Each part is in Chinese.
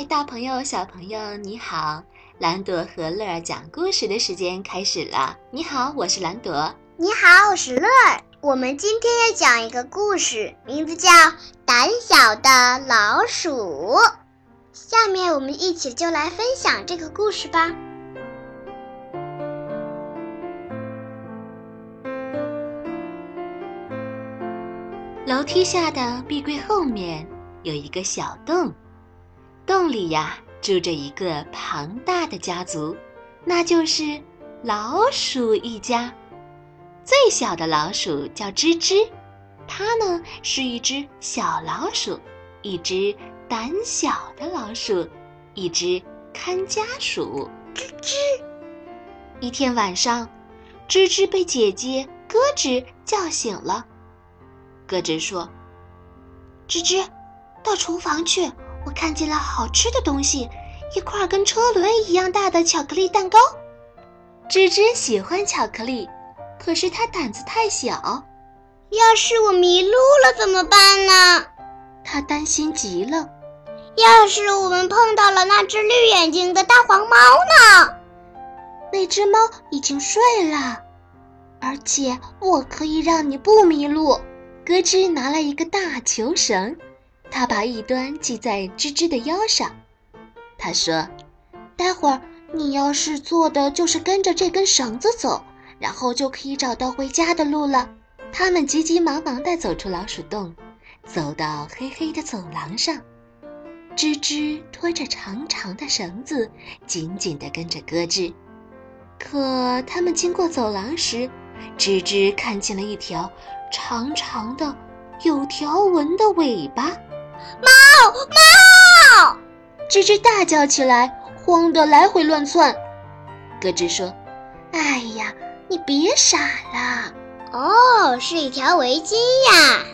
嗨，大朋友、小朋友，你好！兰朵和乐儿讲故事的时间开始了。你好，我是兰朵。你好，我是乐儿。我们今天要讲一个故事，名字叫《胆小的老鼠》。下面我们一起就来分享这个故事吧。楼梯下的壁柜后面有一个小洞。洞里呀，住着一个庞大的家族，那就是老鼠一家。最小的老鼠叫吱吱，它呢是一只小老鼠，一只胆小的老鼠，一只看家鼠。吱吱。一天晚上，吱吱被姐姐咯吱叫醒了。咯吱说：“吱吱，到厨房去。”我看见了好吃的东西，一块跟车轮一样大的巧克力蛋糕。吱吱喜欢巧克力，可是它胆子太小。要是我迷路了怎么办呢？他担心极了。要是我们碰到了那只绿眼睛的大黄猫呢？那只猫已经睡了，而且我可以让你不迷路。咯吱拿了一个大球绳。他把一端系在吱吱的腰上，他说：“待会儿你要是做的就是跟着这根绳子走，然后就可以找到回家的路了。”他们急急忙忙地走出老鼠洞，走到黑黑的走廊上。吱吱拖着长长的绳子，紧紧地跟着咯吱。可他们经过走廊时，吱吱看见了一条长长的、有条纹的尾巴。猫猫！吱吱大叫起来，慌得来回乱窜。咯吱说：“哎呀，你别傻了！哦，是一条围巾呀！”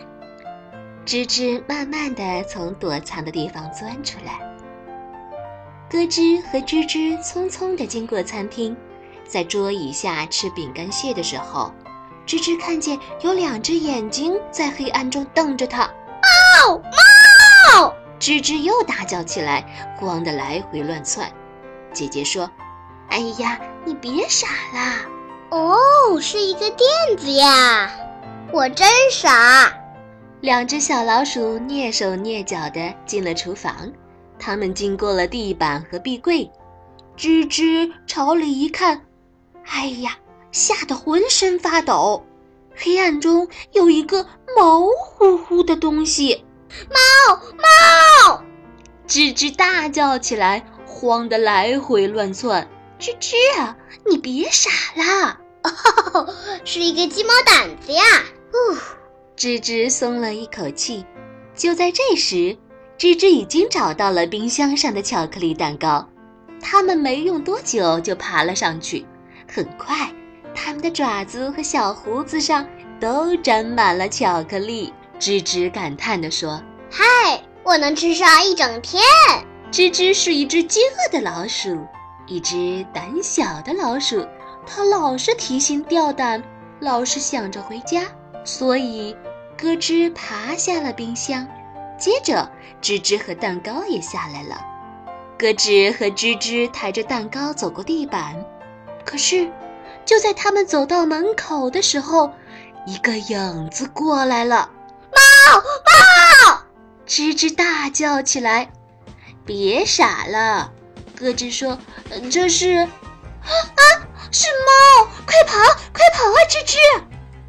吱吱慢慢地从躲藏的地方钻出来。咯吱和吱吱匆匆地经过餐厅，在桌椅下吃饼干屑的时候，吱吱看见有两只眼睛在黑暗中瞪着它。猫猫！吱吱又大叫起来，慌得来回乱窜。姐姐说：“哎呀，你别傻啦！哦，是一个垫子呀！我真傻。”两只小老鼠蹑手蹑脚地进了厨房，他们经过了地板和壁柜。吱吱朝里一看，哎呀，吓得浑身发抖。黑暗中有一个毛乎乎的东西。猫猫！吱吱大叫起来，慌得来回乱窜。吱吱啊，你别傻啦！哦，是一个鸡毛掸子呀！呜，吱吱松了一口气。就在这时，吱吱已经找到了冰箱上的巧克力蛋糕。他们没用多久就爬了上去。很快，他们的爪子和小胡子上都沾满了巧克力。吱吱感叹地说：“嗨，我能吃上一整天。”吱吱是一只饥饿的老鼠，一只胆小的老鼠。它老是提心吊胆，老是想着回家。所以，咯吱爬下了冰箱。接着，吱吱和蛋糕也下来了。咯吱和吱吱抬着蛋糕走过地板。可是，就在他们走到门口的时候，一个影子过来了。猫猫！吱吱大叫起来：“别傻了！”咯吱说：“这是……啊啊，是猫！快跑，快跑啊！”吱吱，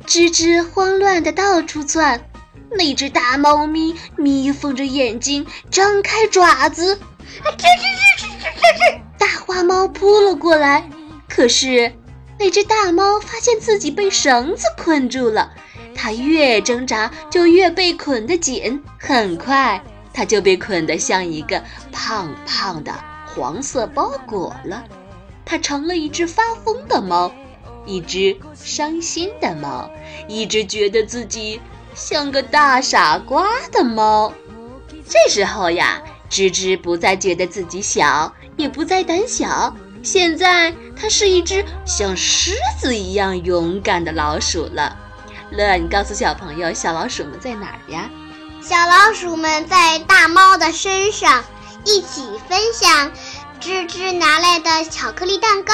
吱吱慌乱的到处窜。那只大猫咪眯缝着眼睛，张开爪子，吱吱吱吱吱吱吱！大花猫扑了过来。可是那只大猫发现自己被绳子困住了。它越挣扎，就越被捆得紧。很快，它就被捆得像一个胖胖的黄色包裹了。它成了一只发疯的猫，一只伤心的猫，一只觉得自己像个大傻瓜的猫。这时候呀，吱吱不再觉得自己小，也不再胆小。现在，它是一只像狮子一样勇敢的老鼠了。乐，你告诉小朋友，小老鼠们在哪儿呀？小老鼠们在大猫的身上，一起分享芝芝拿来的巧克力蛋糕，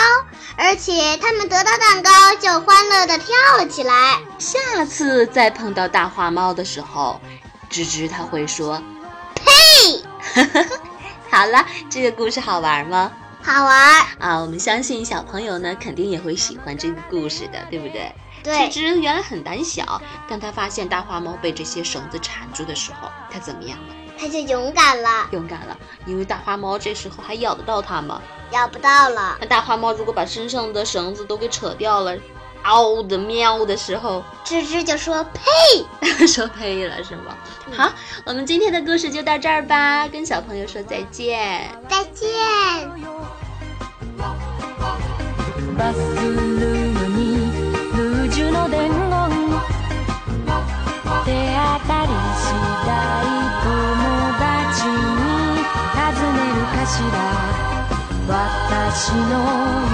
而且他们得到蛋糕就欢乐地跳了起来。下次再碰到大花猫的时候，芝芝它会说：“呸！”好了，这个故事好玩吗？好玩啊！我们相信小朋友呢，肯定也会喜欢这个故事的，对不对？对。芝芝原来很胆小，当他发现大花猫被这些绳子缠住的时候，他怎么样了？他就勇敢了。勇敢了，因为大花猫这时候还咬得到他吗？咬不到了。那大花猫如果把身上的绳子都给扯掉了，嗷的喵的时候，芝芝就说呸，说呸了是吗？好，我们今天的故事就到这儿吧，跟小朋友说再见。再见。Lord.